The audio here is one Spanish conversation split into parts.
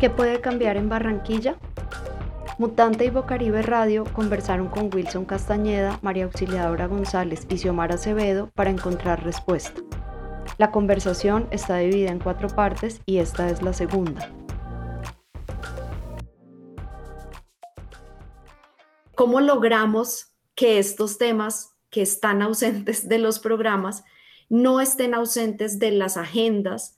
¿Qué puede cambiar en Barranquilla? Mutante y Bocaribe Radio conversaron con Wilson Castañeda, María Auxiliadora González y Xiomara Acevedo para encontrar respuesta. La conversación está dividida en cuatro partes y esta es la segunda. ¿Cómo logramos que estos temas que están ausentes de los programas no estén ausentes de las agendas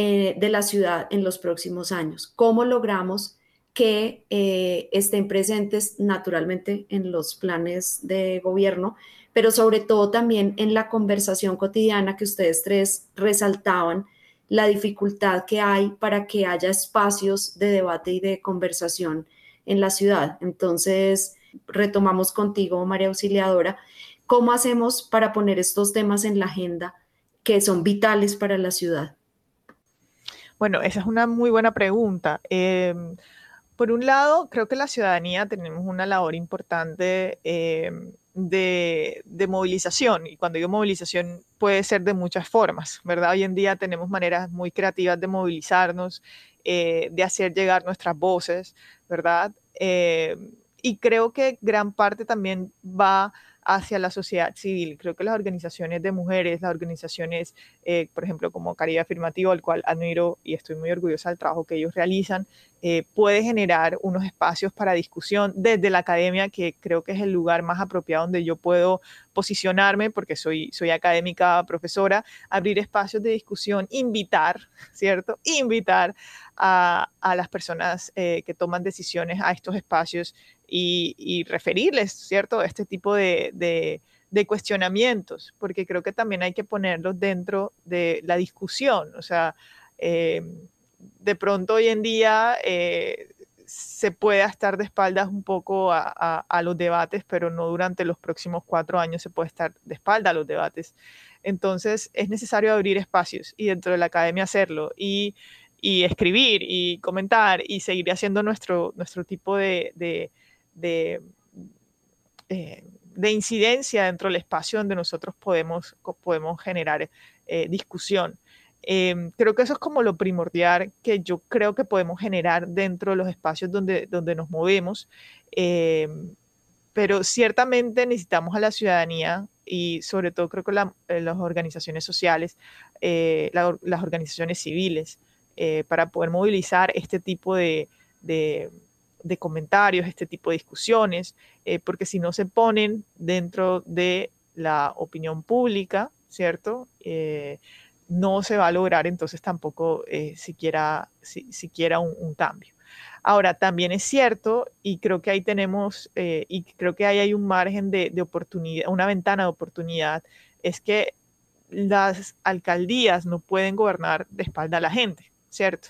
eh, de la ciudad en los próximos años. ¿Cómo logramos que eh, estén presentes naturalmente en los planes de gobierno, pero sobre todo también en la conversación cotidiana que ustedes tres resaltaban, la dificultad que hay para que haya espacios de debate y de conversación en la ciudad. Entonces, retomamos contigo, María Auxiliadora, ¿cómo hacemos para poner estos temas en la agenda que son vitales para la ciudad? Bueno, esa es una muy buena pregunta. Em, por un lado, creo que la ciudadanía tenemos una labor importante em, de, movilización, y cuando digo movilización puede ser de muchas formas, ¿verdad? Hoy en día tenemos maneras muy creativas de movilizarnos, eh, de hacer llegar nuestras voces, ¿verdad? Em, y creo que gran parte también va hacia la sociedad civil. Creo que las organizaciones de mujeres, las organizaciones, eh, por ejemplo, como Caribe Afirmativo, al cual admiro y estoy muy orgullosa del trabajo que ellos realizan, eh, puede generar unos espacios para discusión desde la academia, que creo que es el lugar más apropiado donde yo puedo posicionarme, porque soy, soy académica profesora, abrir espacios de discusión, invitar, ¿cierto? Invitar a, a las personas eh, que toman decisiones a estos espacios y, referirles, ¿cierto?, este tipo de, de, cuestionamientos, porque creo que también hay que ponerlos dentro de la discusión. O sea, eh, de pronto hoy en día eh, se puede estar de espaldas un poco a, los debates, pero no durante los próximos cuatro años se puede estar de espalda a los debates. Entonces es necesario abrir espacios y dentro de la academia hacerlo y, escribir y comentar y seguir haciendo nuestro, nuestro tipo de, de, eh, de incidencia dentro del espacio donde nosotros podemos, podemos generar eh, discusión. Em, creo que eso es como lo primordial que yo creo que podemos generar dentro de los espacios donde, donde nos movemos. Em, pero ciertamente necesitamos a la ciudadanía y sobre todo creo que eh, las organizaciones sociales, las organizaciones civiles, para poder movilizar este tipo de, de comentarios, este tipo de discusiones, eh, porque si no se ponen dentro de la opinión pública, ¿cierto? Eh, no se va a lograr entonces tampoco eh, siquiera, siquiera un, cambio. Ahora, también es cierto, y creo que ahí tenemos, y creo que ahí hay un margen de, oportunidad, una ventana de oportunidad, es que las alcaldías no pueden gobernar de espalda a la gente, ¿cierto?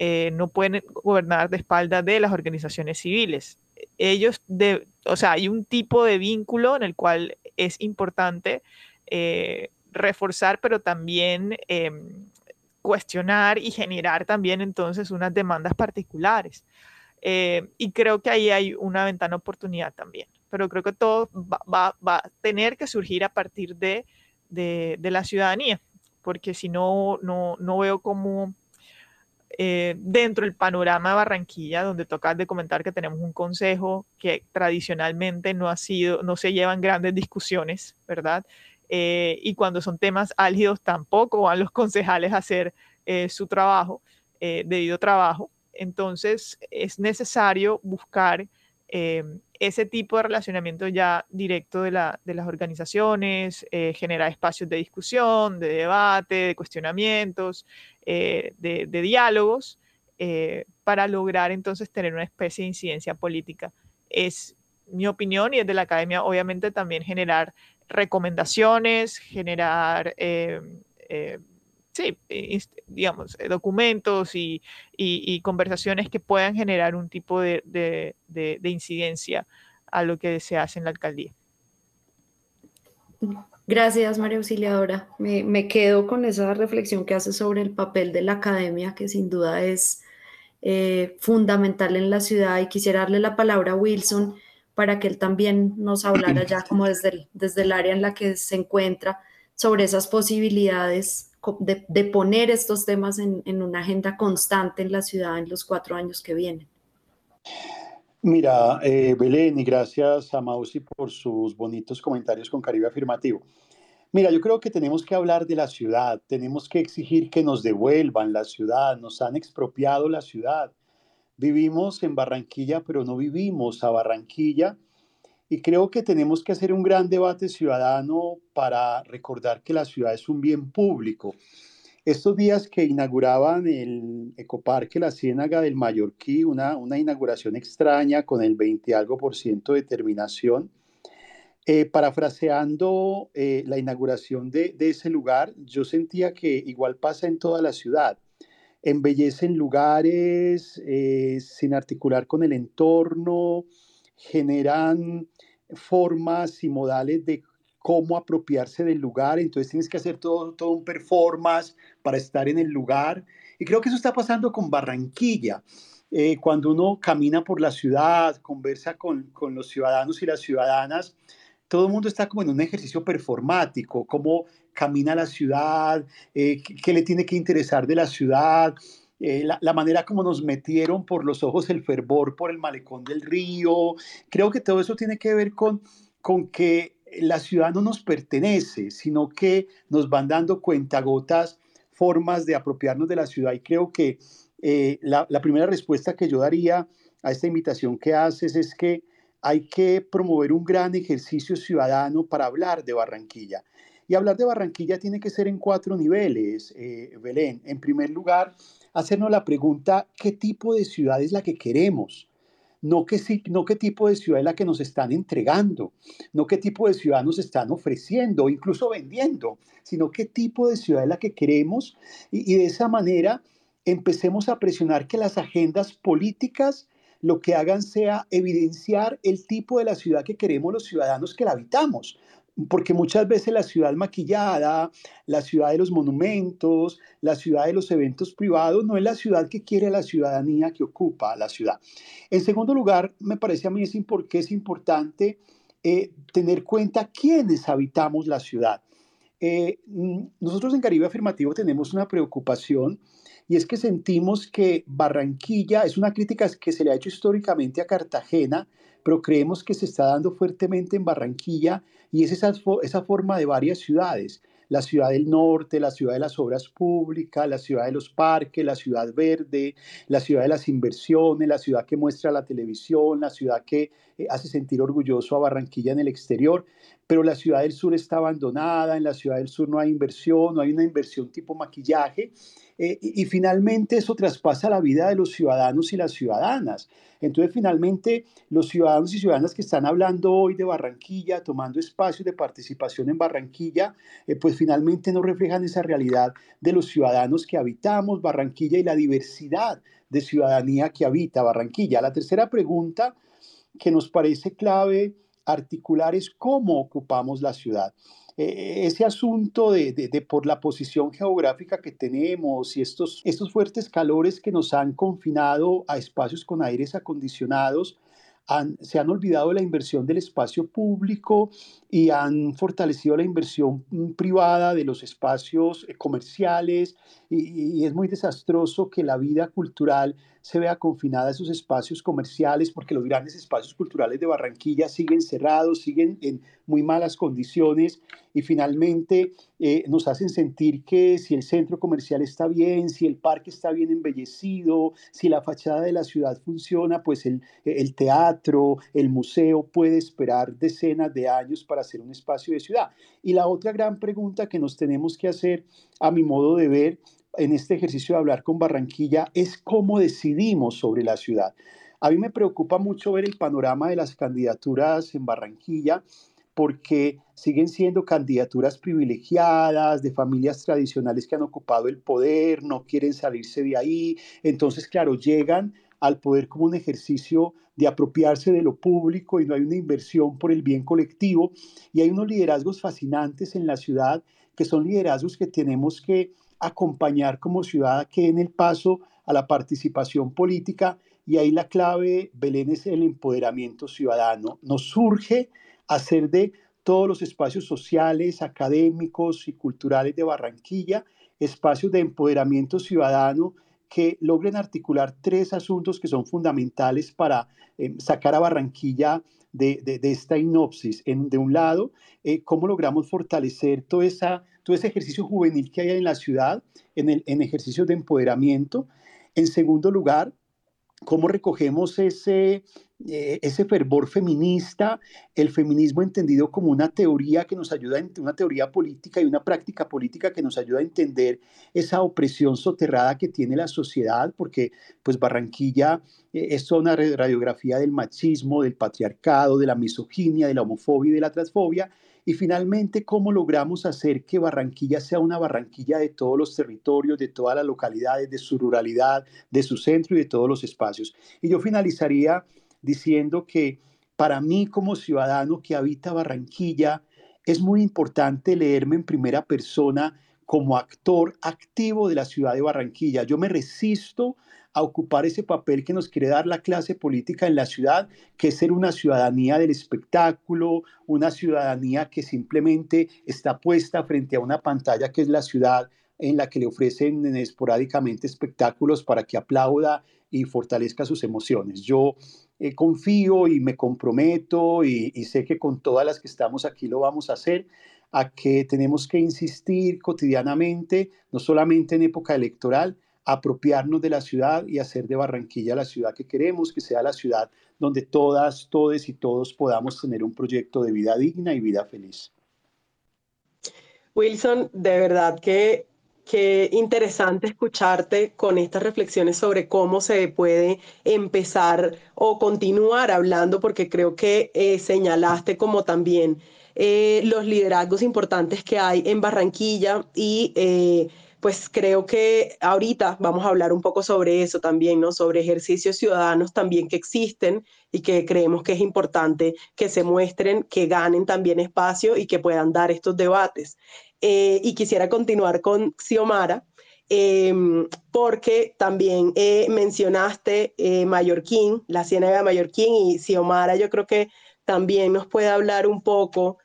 Eh, no pueden gobernar de espalda de las organizaciones civiles. Ellos, de, o sea, hay un tipo de vínculo en el cual es importante eh, reforzar, pero también em, cuestionar y generar también entonces unas demandas particulares. Eh, y creo que ahí hay una ventana de oportunidad también. Pero creo que todo va, a tener que surgir a partir de, de la ciudadanía, porque si no, no, no veo cómo eh, dentro del panorama de Barranquilla, donde toca de comentar que tenemos un consejo que tradicionalmente no ha sido, no se llevan grandes discusiones, ¿verdad? Eh, y cuando son temas álgidos tampoco van los concejales a hacer eh, su trabajo, debido trabajo. Entonces es necesario buscar ese tipo de relacionamiento ya directo de, la, de las organizaciones, generar espacios de discusión, de debate, de cuestionamientos, eh, de, diálogos eh, para lograr entonces tener una especie de incidencia política. Es mi opinión y desde la academia obviamente también generar recomendaciones, generar, eh, sí, digamos, documentos y, conversaciones que puedan generar un tipo de, de incidencia a lo que se hace en la alcaldía. Gracias, María Auxiliadora. Me, quedo con esa reflexión que hace sobre el papel de la academia, que sin duda es eh, fundamental en la ciudad. Y quisiera darle la palabra a Wilson para que él también nos hablara ya como desde el, desde el área en la que se encuentra sobre esas posibilidades de, poner estos temas en, en, una agenda constante en la ciudad en los cuatro años que vienen? Mira, eh, Belén, y gracias a Mausi por sus bonitos comentarios con Caribe Afirmativo. Mira, yo creo que tenemos que hablar de la ciudad, tenemos que exigir que nos devuelvan la ciudad, nos han expropiado la ciudad. Vivimos en Barranquilla, pero no vivimos a Barranquilla. Y creo que tenemos que hacer un gran debate ciudadano para recordar que la ciudad es un bien público estos días que inauguraban el Ecoparque La Ciénaga del Mallorquí, una, una inauguración extraña con el 20 algo por ciento de terminación, eh, parafraseando eh, la inauguración de, de, ese lugar, yo sentía que igual pasa en toda la ciudad. Embellecen lugares eh, sin articular con el entorno, generan formas y modales de cómo apropiarse del lugar, entonces tienes que hacer todo, todo un performance para estar en el lugar. Y creo que eso está pasando con Barranquilla. Eh, cuando uno camina por la ciudad, conversa con, con, los ciudadanos y las ciudadanas, todo el mundo está como en un ejercicio performático, cómo camina la ciudad, eh, qué, le tiene que interesar de la ciudad, eh, la, manera como nos metieron por los ojos el fervor por el malecón del río. Creo que todo eso tiene que ver con, con que la ciudad no nos pertenece, sino que nos van dando cuentagotas formas de apropiarnos de la ciudad. Y creo que eh, la, primera respuesta que yo daría a esta invitación que haces es que hay que promover un gran ejercicio ciudadano para hablar de Barranquilla. Y hablar de Barranquilla tiene que ser en cuatro niveles, eh, Belén. En primer lugar, hacernos la pregunta, ¿qué tipo de ciudad es la que queremos? no qué, no qué tipo de ciudad es la que nos están entregando, no qué tipo de ciudad nos están ofreciendo, incluso vendiendo, sino qué tipo de ciudad es la que queremos y, y de esa manera empecemos a presionar que las agendas políticas lo que hagan sea evidenciar el tipo de la ciudad que queremos los ciudadanos que la habitamos porque muchas veces la ciudad maquillada, la ciudad de los monumentos, la ciudad de los eventos privados, no es la ciudad que quiere la ciudadanía que ocupa la ciudad. En segundo lugar, me parece a mí es es importante eh, tener cuenta quiénes habitamos la ciudad. Eh, mm, nosotros en Caribe Afirmativo tenemos una preocupación y es que sentimos que Barranquilla es una crítica que se le ha hecho históricamente a Cartagena, pero creemos que se está dando fuertemente en Barranquilla y es esa, esa forma de varias ciudades. La ciudad del norte, la ciudad de las obras públicas, la ciudad de los parques, la ciudad verde, la ciudad de las inversiones, la ciudad que muestra la televisión, la ciudad que eh, hace sentir orgulloso a Barranquilla en el exterior pero la ciudad del sur está abandonada, en la ciudad del sur no hay inversión, no hay una inversión tipo maquillaje, eh, y, finalmente eso traspasa la vida de los ciudadanos y las ciudadanas. Entonces finalmente los ciudadanos y ciudadanas que están hablando hoy de Barranquilla, tomando espacios de participación en Barranquilla, eh, pues finalmente no reflejan esa realidad de los ciudadanos que habitamos Barranquilla y la diversidad de ciudadanía que habita Barranquilla. La tercera pregunta que nos parece clave articular es cómo ocupamos la ciudad. E, ese asunto de, de, por la posición geográfica que tenemos y estos, estos fuertes calores que nos han confinado a espacios con aires acondicionados, se han olvidado de la inversión del espacio público y han fortalecido la inversión mm, privada de los espacios eh, comerciales y, es muy desastroso que la vida cultural se vea confinada a esos espacios comerciales porque los grandes espacios culturales de Barranquilla siguen cerrados, siguen en muy malas condiciones y finalmente eh, nos hacen sentir que si el centro comercial está bien, si el parque está bien embellecido, si la fachada de la ciudad funciona, pues el, el teatro, el museo puede esperar decenas de años para ser un espacio de ciudad. Y la otra gran pregunta que nos tenemos que hacer, a mi modo de ver, en este ejercicio de hablar con Barranquilla es cómo decidimos sobre la ciudad. A mí me preocupa mucho ver el panorama de las candidaturas en Barranquilla porque siguen siendo candidaturas privilegiadas de familias tradicionales que han ocupado el poder, no quieren salirse de ahí. Entonces, claro, llegan al poder como un ejercicio de apropiarse de lo público y no hay una inversión por el bien colectivo. Y hay unos liderazgos fascinantes en la ciudad que son liderazgos que tenemos que acompañar como ciudad que en el paso a la participación política. Y ahí la clave, Belén, es el empoderamiento ciudadano. Nos surge hacer de todos los espacios sociales, académicos y culturales de Barranquilla espacios de empoderamiento ciudadano que logren articular tres asuntos que son fundamentales para eh, sacar a Barranquilla de, esta inopsis. En, de un lado, eh, cómo logramos fortalecer todo, esa, todo ese ejercicio juvenil que hay en la ciudad, en, el, en ejercicios de empoderamiento. En segundo lugar, cómo recogemos ese, ese fervor feminista, el feminismo entendido como una teoría que nos ayuda, una teoría política y una práctica política que nos ayuda a entender esa opresión soterrada que tiene la sociedad, porque pues Barranquilla eh, es una radiografía del machismo, del patriarcado, de la misoginia, de la homofobia y de la transfobia, y finalmente, ¿cómo logramos hacer que Barranquilla sea una Barranquilla de todos los territorios, de todas las localidades, de su ruralidad, de su centro y de todos los espacios? Y yo finalizaría diciendo que para mí como ciudadano que habita Barranquilla, es muy importante leerme en primera persona como actor activo de la ciudad de Barranquilla. Yo me resisto a ocupar ese papel que nos quiere dar la clase política en la ciudad, que es ser una ciudadanía del espectáculo, una ciudadanía que simplemente está puesta frente a una pantalla que es la ciudad en la que le ofrecen esporádicamente espectáculos para que aplauda y fortalezca sus emociones. Yo eh, confío y me comprometo y, sé que con todas las que estamos aquí lo vamos a hacer, a que tenemos que insistir cotidianamente, no solamente en época electoral, apropiarnos de la ciudad y hacer de Barranquilla la ciudad que queremos, que sea la ciudad donde todas, todes y todos podamos tener un proyecto de vida digna y vida feliz. Wilson, de verdad que qué interesante escucharte con estas reflexiones sobre cómo se puede empezar o continuar hablando, porque creo que eh, señalaste como también eh, los liderazgos importantes que hay en Barranquilla y eh, pues creo que ahorita vamos a hablar un poco sobre eso también, ¿no? Sobre ejercicios ciudadanos también que existen y que creemos que es importante que se muestren, que ganen también espacio y que puedan dar estos debates. Eh, y quisiera continuar con Xiomara. Em, porque también eh, mencionaste eh, Mallorquín, la Ciénaga de Mallorquín, y Xiomara yo creo que también nos puede hablar un poco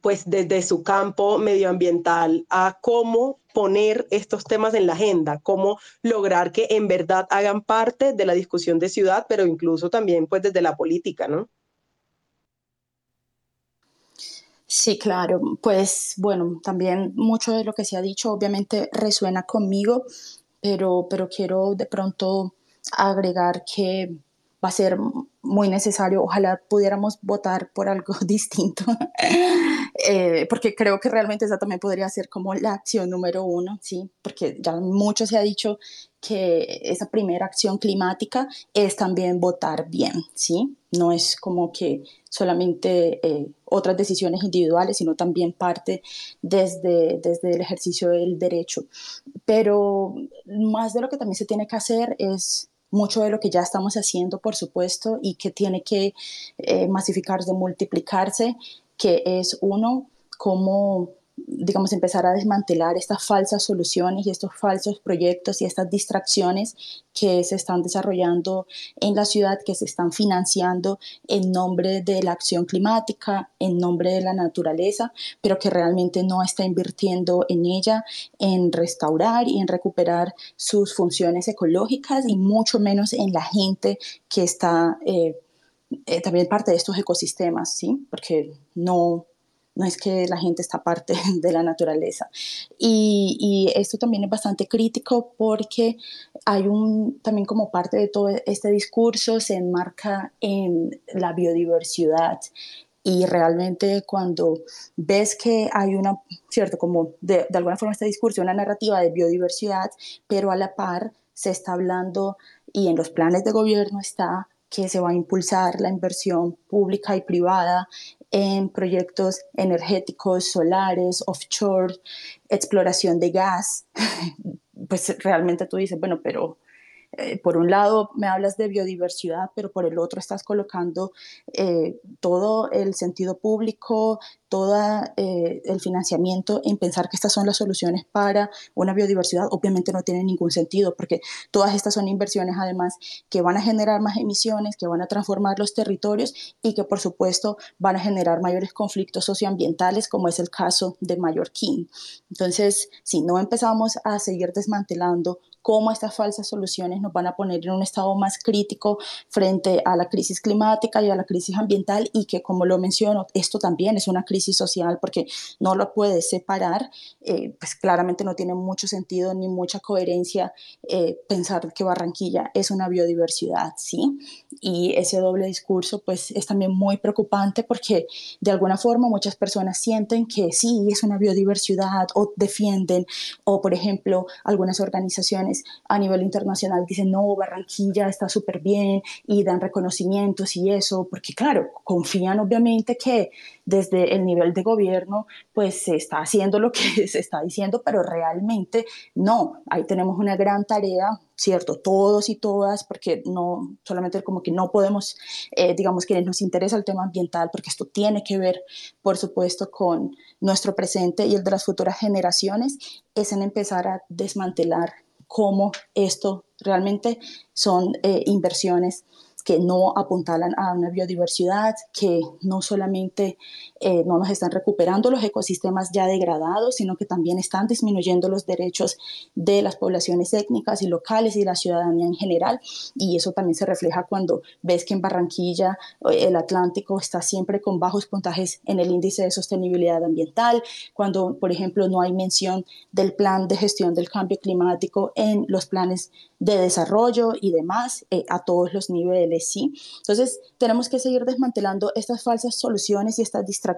pues desde su campo medioambiental a cómo poner estos temas en la agenda, cómo lograr que en verdad hagan parte de la discusión de ciudad, pero incluso también pues desde la política, ¿no? Sí, claro. Pues bueno, también mucho de lo que se ha dicho obviamente resuena conmigo, pero, pero quiero de pronto agregar que va a ser muy necesario. Ojalá pudiéramos votar por algo distinto, eh, porque creo que realmente esa también podría ser como la acción número uno, ¿sí? Porque ya mucho se ha dicho que esa primera acción climática es también votar bien, ¿sí? No es como que solamente eh, otras decisiones individuales, sino también parte desde, desde el ejercicio del derecho. Pero más de lo que también se tiene que hacer es mucho de lo que ya estamos haciendo, por supuesto, y que tiene que eh, masificarse, multiplicarse, que es uno, como digamos, empezar a desmantelar estas falsas soluciones y estos falsos proyectos y estas distracciones que se están desarrollando en la ciudad, que se están financiando en nombre de la acción climática, en nombre de la naturaleza, pero que realmente no está invirtiendo en ella, en restaurar y en recuperar sus funciones ecológicas y mucho menos en la gente que está eh, eh, también parte de estos ecosistemas, ¿sí? Porque no no es que la gente está parte de la naturaleza. Y, esto también es bastante crítico porque hay un, también como parte de todo este discurso se enmarca en la biodiversidad. Y realmente cuando ves que hay una, cierto, como de, de alguna forma este discurso, una narrativa de biodiversidad, pero a la par se está hablando y en los planes de gobierno está que se va a impulsar la inversión pública y privada en proyectos energéticos, solares, offshore, exploración de gas, pues realmente tú dices, bueno, pero eh, por un lado me hablas de biodiversidad, pero por el otro estás colocando eh, todo el sentido público, todo eh, el financiamiento en pensar que estas son las soluciones para una biodiversidad, obviamente no tiene ningún sentido, porque todas estas son inversiones además que van a generar más emisiones, que van a transformar los territorios y que por supuesto van a generar mayores conflictos socioambientales, como es el caso de Mallorquín. Entonces, si no empezamos a seguir desmantelando cómo estas falsas soluciones nos van a poner en un estado más crítico frente a la crisis climática y a la crisis ambiental y que, como lo menciono, esto también es una crisis social porque no lo puedes separar, eh, pues claramente no tiene mucho sentido ni mucha coherencia eh, pensar que Barranquilla es una biodiversidad, ¿sí? Y ese doble discurso pues es también muy preocupante porque de alguna forma muchas personas sienten que sí, es una biodiversidad o defienden o, por ejemplo, algunas organizaciones a nivel internacional dicen, no, Barranquilla está súper bien y dan reconocimientos y eso, porque claro, confían obviamente que desde el nivel de gobierno pues se está haciendo lo que se está diciendo, pero realmente no, ahí tenemos una gran tarea, ¿cierto? Todos y todas, porque no, solamente como que no podemos, eh, digamos que nos interesa el tema ambiental, porque esto tiene que ver, por supuesto, con nuestro presente y el de las futuras generaciones, es en empezar a desmantelar cómo esto realmente son eh, inversiones que no apuntalan a una biodiversidad, que no solamente eh, no nos están recuperando los ecosistemas ya degradados, sino que también están disminuyendo los derechos de las poblaciones étnicas y locales y la ciudadanía en general. Y eso también se refleja cuando ves que en Barranquilla eh, el Atlántico está siempre con bajos puntajes en el índice de sostenibilidad ambiental, cuando, por ejemplo, no hay mención del plan de gestión del cambio climático en los planes de desarrollo y demás eh, a todos los niveles, ¿sí? Entonces, tenemos que seguir desmantelando estas falsas soluciones y estas distracciones,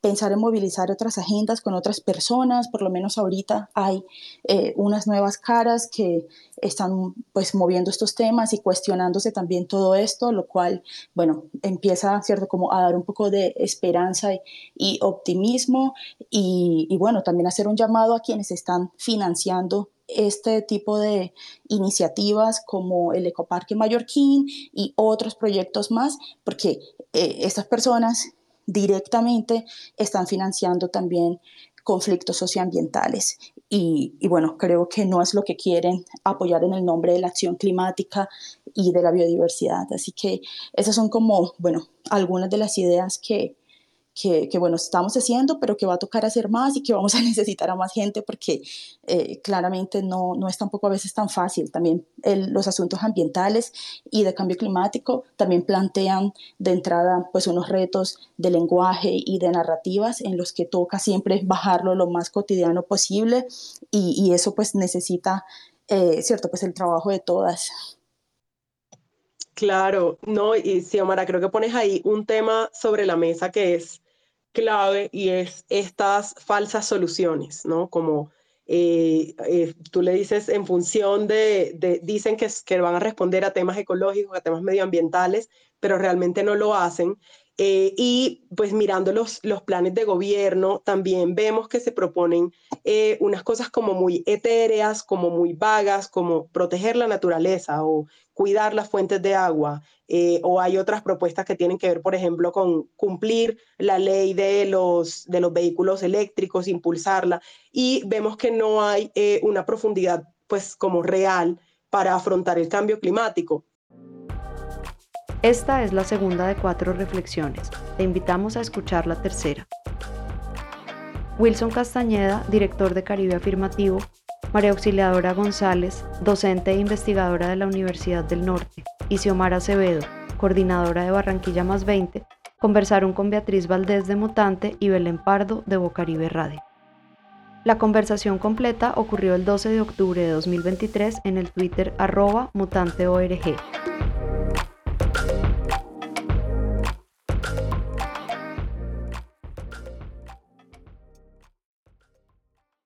pensar en movilizar otras agendas con otras personas, por lo menos ahorita hay eh, unas nuevas caras que están pues moviendo estos temas y cuestionándose también todo esto, lo cual, bueno, empieza, ¿cierto?, como a dar un poco de esperanza y, optimismo y, y bueno, también hacer un llamado a quienes están financiando este tipo de iniciativas como el Ecoparque Mallorquín y otros proyectos más, porque eh, estas personas directamente están financiando también conflictos socioambientales. Y, bueno, creo que no es lo que quieren apoyar en el nombre de la acción climática y de la biodiversidad. Así que esas son como, bueno, algunas de las ideas que, que, bueno, estamos haciendo, pero que va a tocar hacer más y que vamos a necesitar a más gente porque eh, claramente no, no es tampoco a veces tan fácil. También los asuntos ambientales y de cambio climático también plantean de entrada pues unos retos de lenguaje y de narrativas en los que toca siempre bajarlo lo más cotidiano posible y, y eso pues necesita, eh, cierto, pues el trabajo de todas. Claro, no, y Xiomara, creo que pones ahí un tema sobre la mesa que es clave y es estas falsas soluciones, ¿no? Como eh, eh, tú le dices en función de, dicen que, que van a responder a temas ecológicos, a temas medioambientales, pero realmente no lo hacen. Eh, y pues mirando los, los planes de gobierno, también vemos que se proponen eh, unas cosas como muy etéreas, como muy vagas, como proteger la naturaleza o cuidar las fuentes de agua. Eh, o hay otras propuestas que tienen que ver, por ejemplo, con cumplir la ley de los, de los vehículos eléctricos, impulsarla. Y vemos que no hay una profundidad pues como real para afrontar el cambio climático. Esta es la segunda de cuatro reflexiones. Te invitamos a escuchar la tercera. Wilson Castañeda, director de Caribe Afirmativo, María Auxiliadora González, docente e investigadora de la Universidad del Norte, y Xiomara Acevedo, coordinadora de Barranquilla Más 20, conversaron con Beatriz Valdés de Mutante y Belén Pardo de Bocaribe Radio. La conversación completa ocurrió el 12 de octubre de 2023 en el Twitter arroba mutanteorg.